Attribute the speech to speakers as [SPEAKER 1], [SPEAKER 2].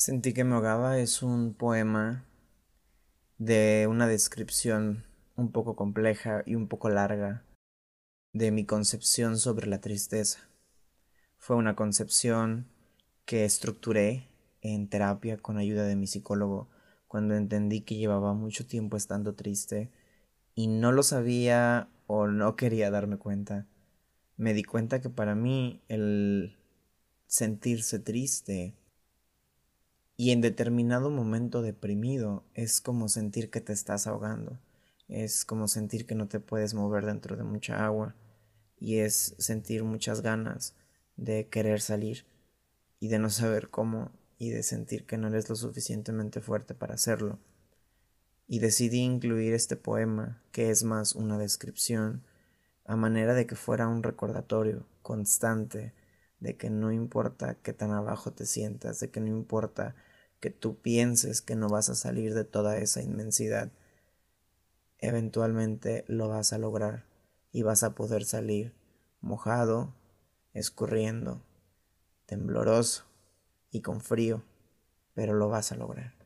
[SPEAKER 1] Sentí que me ahogaba es un poema de una descripción un poco compleja y un poco larga de mi concepción sobre la tristeza. Fue una concepción que estructuré en terapia con ayuda de mi psicólogo cuando entendí que llevaba mucho tiempo estando triste y no lo sabía o no quería darme cuenta. Me di cuenta que para mí el sentirse triste y en determinado momento deprimido es como sentir que te estás ahogando, es como sentir que no te puedes mover dentro de mucha agua y es sentir muchas ganas de querer salir y de no saber cómo y de sentir que no eres lo suficientemente fuerte para hacerlo. Y decidí incluir este poema, que es más una descripción, a manera de que fuera un recordatorio constante de que no importa qué tan abajo te sientas, de que no importa que tú pienses que no vas a salir de toda esa inmensidad, eventualmente lo vas a lograr y vas a poder salir mojado, escurriendo, tembloroso y con frío, pero lo vas a lograr.